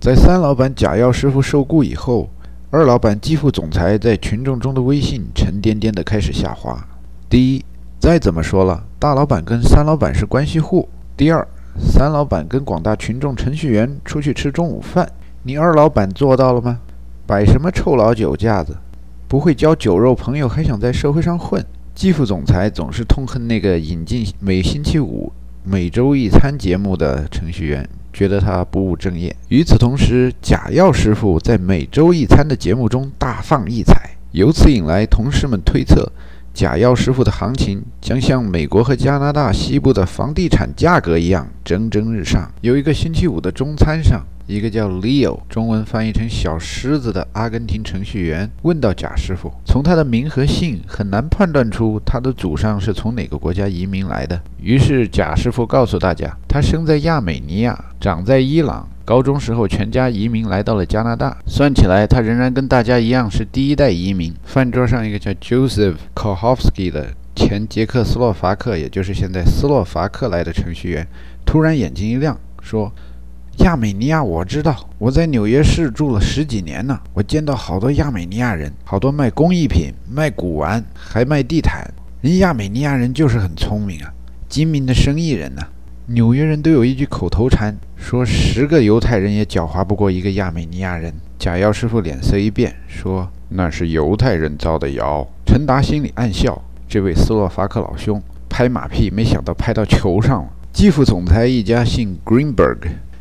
在三老板假药师傅受雇以后，二老板继副总裁在群众中的威信沉甸甸的开始下滑。第一，再怎么说了，大老板跟三老板是关系户；第二，三老板跟广大群众程序员出去吃中午饭，你二老板做到了吗？摆什么臭老酒架子？不会交酒肉朋友，还想在社会上混？继副总裁总是痛恨那个引进每星期五每周一餐节目的程序员。觉得他不务正业。与此同时，假药师傅在每周一餐的节目中大放异彩，由此引来同事们推测，假药师傅的行情将像美国和加拿大西部的房地产价格一样蒸蒸日上。有一个星期五的中餐上。一个叫 Leo，中文翻译成小狮子的阿根廷程序员问到贾师傅：“从他的名和姓，很难判断出他的祖上是从哪个国家移民来的。”于是贾师傅告诉大家：“他生在亚美尼亚，长在伊朗，高中时候全家移民来到了加拿大。算起来，他仍然跟大家一样是第一代移民。”饭桌上一个叫 Joseph Kohovsky 的前捷克斯洛伐克，也就是现在斯洛伐克来的程序员，突然眼睛一亮，说。亚美尼亚，我知道，我在纽约市住了十几年呢。我见到好多亚美尼亚人，好多卖工艺品、卖古玩，还卖地毯。人亚美尼亚人就是很聪明啊，精明的生意人呢。纽约人都有一句口头禅，说十个犹太人也狡猾不过一个亚美尼亚人。假药师傅脸色一变，说那是犹太人造的谣。陈达心里暗笑，这位斯洛伐克老兄拍马屁，没想到拍到球上了。基辅总裁一家姓 Greenberg。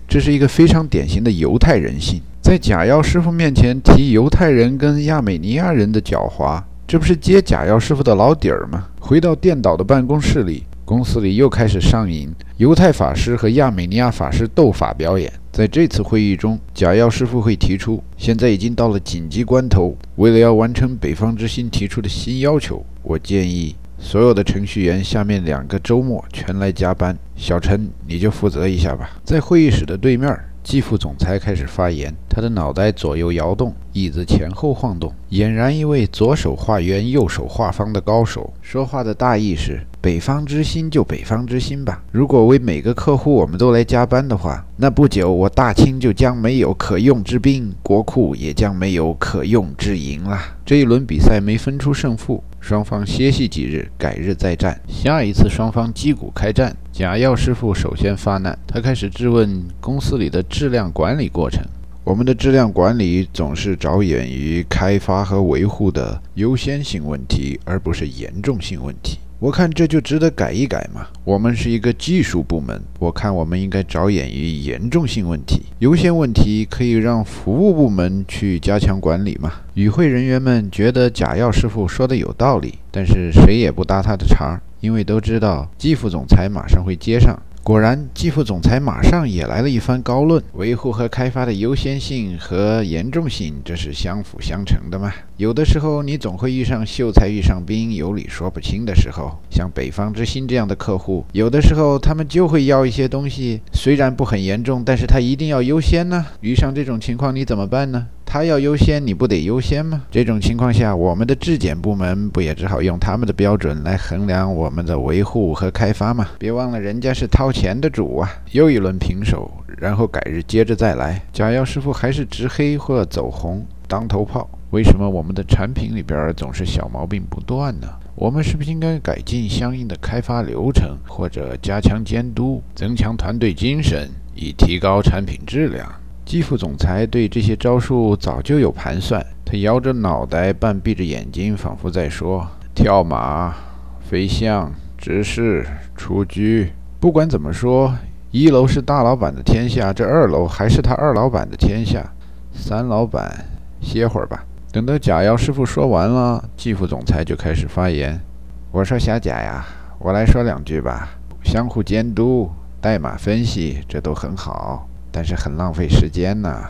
这是一个非常典型的犹太人性，在假药师傅面前提犹太人跟亚美尼亚人的狡猾，这不是揭假药师傅的老底儿吗？回到电导的办公室里，公司里又开始上瘾犹太法师和亚美尼亚法师斗法表演。在这次会议中，假药师傅会提出，现在已经到了紧急关头，为了要完成北方之星提出的新要求，我建议。所有的程序员下面两个周末全来加班，小陈你就负责一下吧。在会议室的对面，季副总裁开始发言，他的脑袋左右摇动，椅子前后晃动，俨然一位左手画圆、右手画方的高手。说话的大意是。北方之星就北方之星吧。如果为每个客户我们都来加班的话，那不久我大清就将没有可用之兵，国库也将没有可用之银了。这一轮比赛没分出胜负，双方歇息几日，改日再战。下一次双方击鼓开战，假药师傅首先发难，他开始质问公司里的质量管理过程。我们的质量管理总是着眼于开发和维护的优先性问题，而不是严重性问题。我看这就值得改一改嘛。我们是一个技术部门，我看我们应该着眼于严重性问题，优先问题可以让服务部门去加强管理嘛。与会人员们觉得假药师傅说的有道理，但是谁也不搭他的茬儿，因为都知道季副总裁马上会接上。果然，季副总裁马上也来了一番高论：维护和开发的优先性和严重性，这是相辅相成的嘛。有的时候，你总会遇上秀才遇上兵，有理说不清的时候。像北方之星这样的客户，有的时候他们就会要一些东西，虽然不很严重，但是他一定要优先呢。遇上这种情况，你怎么办呢？他要优先，你不得优先吗？这种情况下，我们的质检部门不也只好用他们的标准来衡量我们的维护和开发吗？别忘了，人家是掏钱的主啊！又一轮平手，然后改日接着再来。假药师傅还是直黑或走红当头炮。为什么我们的产品里边总是小毛病不断呢？我们是不是应该改进相应的开发流程，或者加强监督，增强团队精神，以提高产品质量？季副总裁对这些招数早就有盘算，他摇着脑袋，半闭着眼睛，仿佛在说：跳马、飞象、直视、出车。不管怎么说，一楼是大老板的天下，这二楼还是他二老板的天下。三老板，歇会儿吧。等到假药师傅说完了，季副总裁就开始发言：“我说小贾呀，我来说两句吧。相互监督、代码分析，这都很好。”但是很浪费时间呢。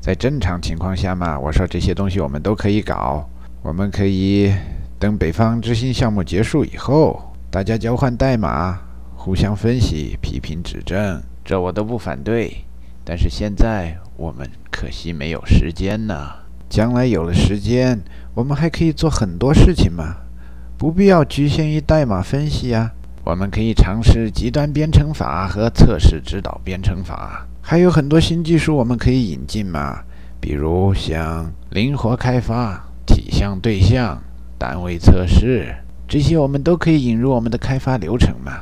在正常情况下嘛，我说这些东西我们都可以搞。我们可以等北方之星项目结束以后，大家交换代码，互相分析、批评指正，这我都不反对。但是现在我们可惜没有时间呢。将来有了时间，我们还可以做很多事情嘛，不必要局限于代码分析啊。我们可以尝试极端编程法和测试指导编程法。还有很多新技术我们可以引进嘛，比如像灵活开发、体向对象、单位测试这些，我们都可以引入我们的开发流程嘛。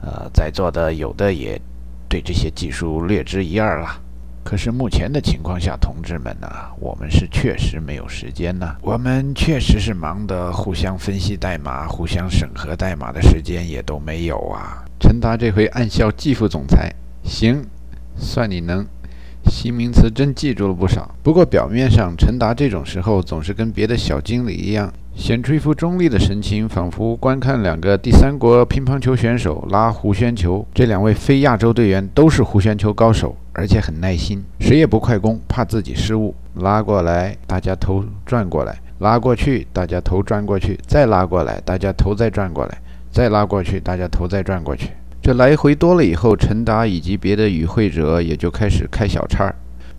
呃，在座的有的也对这些技术略知一二了。可是目前的情况下，同志们呐，我们是确实没有时间呐。我们确实是忙得互相分析代码、互相审核代码的时间也都没有啊。陈达这回暗笑季副总裁，行，算你能，新名词真记住了不少。不过表面上，陈达这种时候总是跟别的小经理一样。显出一副中立的神情，仿佛观看两个第三国乒乓球选手拉弧旋球。这两位非亚洲队员都是弧旋球高手，而且很耐心，谁也不快攻，怕自己失误。拉过来，大家头转过来；拉过去，大家头转过去；再拉过来，大家头再转过来；再拉过去，大家头再转过去。这来回多了以后，陈达以及别的与会者也就开始开小差。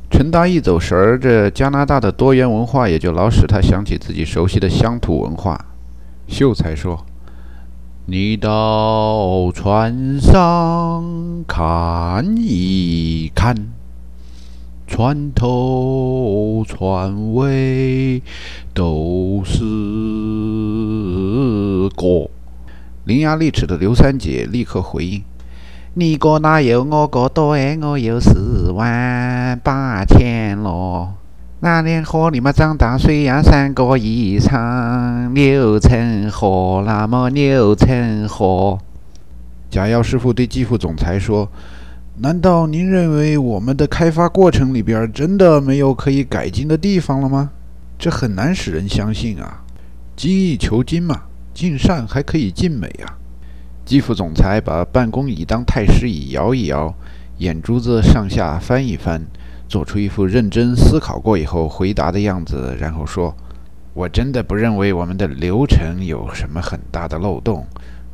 陈达一走神儿，这加拿大的多元文化也就老使他想起自己熟悉的乡土文化。秀才说：“你到船上看一看，船头船尾都是锅。”伶牙俐齿的刘三姐立刻回应。你哥哪有我哥多哎？我有四万八千咯。那年河你们长大水呀，三个一场流成河，那么流成河。贾耀师傅对季副总裁说：“难道您认为我们的开发过程里边真的没有可以改进的地方了吗？这很难使人相信啊！精益求精嘛，尽善还可以尽美啊。”季副总裁把办公椅当太师椅摇一摇，眼珠子上下翻一翻，做出一副认真思考过以后回答的样子，然后说：“我真的不认为我们的流程有什么很大的漏洞，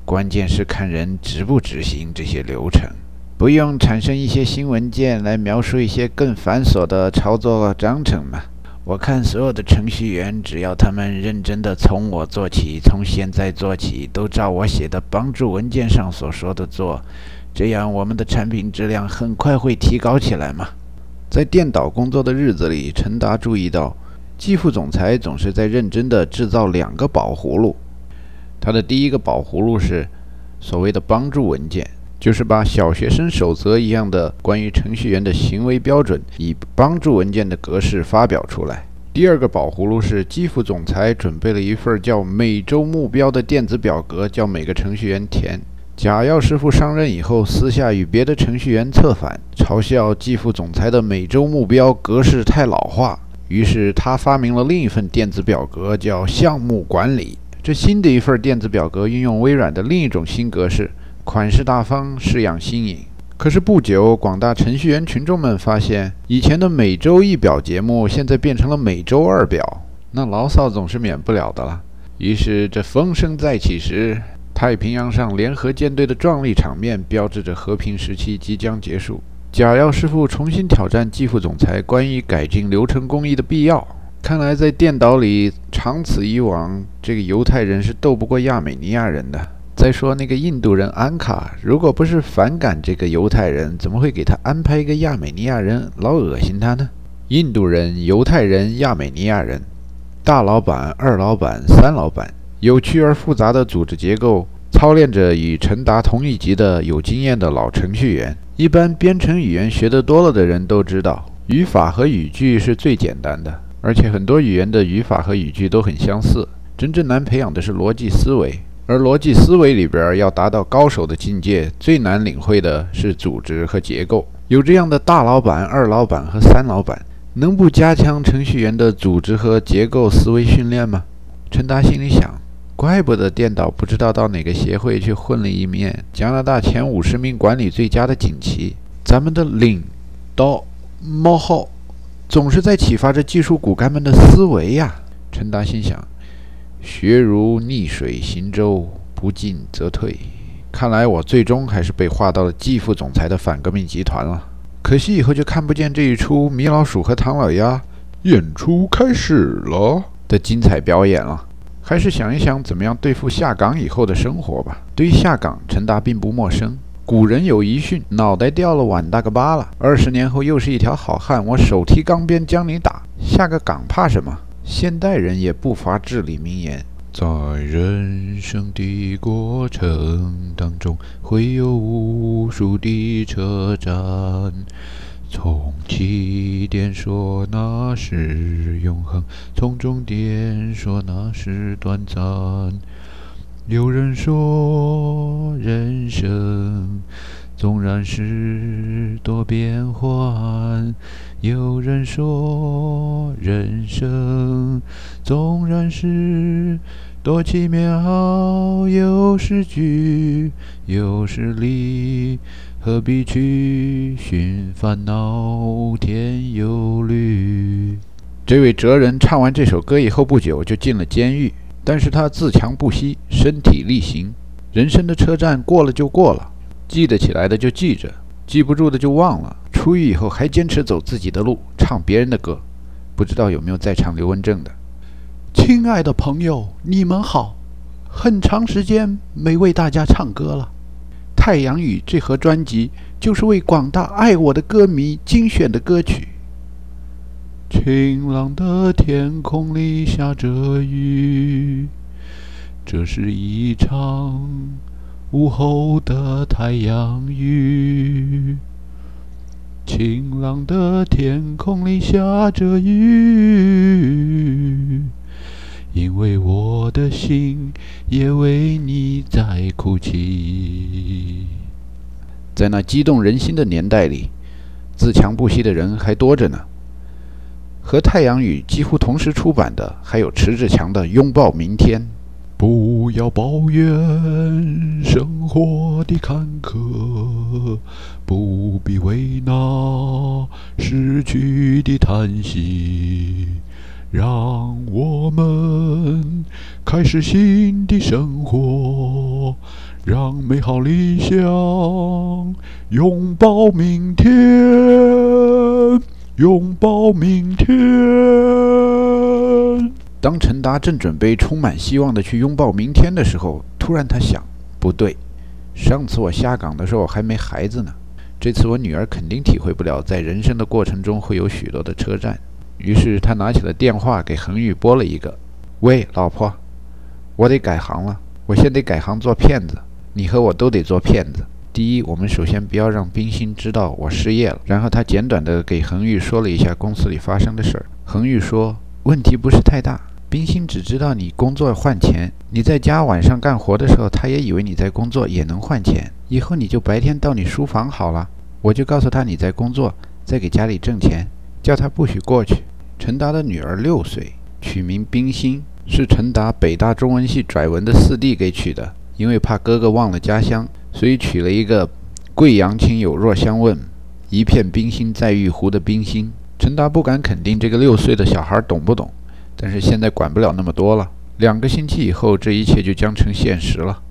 关键是看人执不执行这些流程。不用产生一些新文件来描述一些更繁琐的操作章程嘛。”我看所有的程序员，只要他们认真的从我做起，从现在做起，都照我写的帮助文件上所说的做，这样我们的产品质量很快会提高起来嘛。在电导工作的日子里，陈达注意到，季副总裁总是在认真的制造两个宝葫芦。他的第一个宝葫芦是所谓的帮助文件。就是把小学生守则一样的关于程序员的行为标准，以帮助文件的格式发表出来。第二个宝葫芦是基辅总裁准备了一份叫“每周目标”的电子表格，叫每个程序员填。贾耀师傅上任以后，私下与别的程序员策反，嘲笑基辅总裁的每周目标格式太老化，于是他发明了另一份电子表格，叫“项目管理”。这新的一份电子表格运用微软的另一种新格式。款式大方，式样新颖。可是不久，广大程序员群众们发现，以前的每周一表节目，现在变成了每周二表，那牢骚总是免不了的了。于是，这风声再起时，太平洋上联合舰队的壮丽场面，标志着和平时期即将结束。贾耀师傅重新挑战季副总裁关于改进流程工艺的必要。看来，在电脑里，长此以往，这个犹太人是斗不过亚美尼亚人的。再说那个印度人安卡，如果不是反感这个犹太人，怎么会给他安排一个亚美尼亚人，老恶心他呢？印度人、犹太人、亚美尼亚人，大老板、二老板、三老板，有趣而复杂的组织结构，操练着与陈达同一级的有经验的老程序员。一般编程语言学得多了的人都知道，语法和语句是最简单的，而且很多语言的语法和语句都很相似。真正难培养的是逻辑思维。而逻辑思维里边要达到高手的境界，最难领会的是组织和结构。有这样的大老板、二老板和三老板，能不加强程序员的组织和结构思维训练吗？陈达心里想：怪不得电导不知道到哪个协会去混了一面加拿大前五十名管理最佳的锦旗。咱们的领导冒号总是在启发着技术骨干们的思维呀。陈达心想。学如逆水行舟，不进则退。看来我最终还是被划到了季副总裁的反革命集团了。可惜以后就看不见这一出米老鼠和唐老鸭演出开始了的精彩表演了。还是想一想怎么样对付下岗以后的生活吧。对于下岗，陈达并不陌生。古人有一训：脑袋掉了，碗大个疤了。二十年后又是一条好汉，我手提钢鞭将你打。下个岗怕什么？现代人也不乏至理名言。在人生的过程当中，会有无数的车站。从起点说那是永恒，从终点说那是短暂。有人说，人生纵然是多变幻；有人说，人生纵然是多奇妙。有时聚，有时离，何必去寻烦恼添忧虑？这位哲人唱完这首歌以后不久就进了监狱。但是他自强不息，身体力行。人生的车站过了就过了，记得起来的就记着，记不住的就忘了。出狱以后还坚持走自己的路，唱别人的歌。不知道有没有在场刘文正的？亲爱的朋友，你们好，很长时间没为大家唱歌了。太阳雨这盒专辑就是为广大爱我的歌迷精选的歌曲。晴朗的天空里下着雨，这是一场午后的太阳雨。晴朗的天空里下着雨，因为我的心也为你在哭泣。在那激动人心的年代里，自强不息的人还多着呢。和《太阳雨》几乎同时出版的，还有迟志强的《拥抱明天》。不要抱怨生活的坎坷，不必为那失去的叹息。让我们开始新的生活，让美好理想拥抱明天。拥抱明天。当陈达正准备充满希望的去拥抱明天的时候，突然他想：不对，上次我下岗的时候还没孩子呢，这次我女儿肯定体会不了在人生的过程中会有许多的车站。于是他拿起了电话给恒宇拨了一个：“喂，老婆，我得改行了，我先得改行做骗子，你和我都得做骗子。”第一，我们首先不要让冰心知道我失业了。然后他简短的给恒玉说了一下公司里发生的事儿。恒玉说：“问题不是太大，冰心只知道你工作换钱，你在家晚上干活的时候，他也以为你在工作也能换钱。以后你就白天到你书房好了，我就告诉他你在工作，在给家里挣钱，叫他不许过去。”陈达的女儿六岁，取名冰心，是陈达北大中文系拽文的四弟给取的，因为怕哥哥忘了家乡。所以取了一个“贵阳亲友若相问，一片冰心在玉壶”的冰心。陈达不敢肯定这个六岁的小孩懂不懂，但是现在管不了那么多了。两个星期以后，这一切就将成现实了。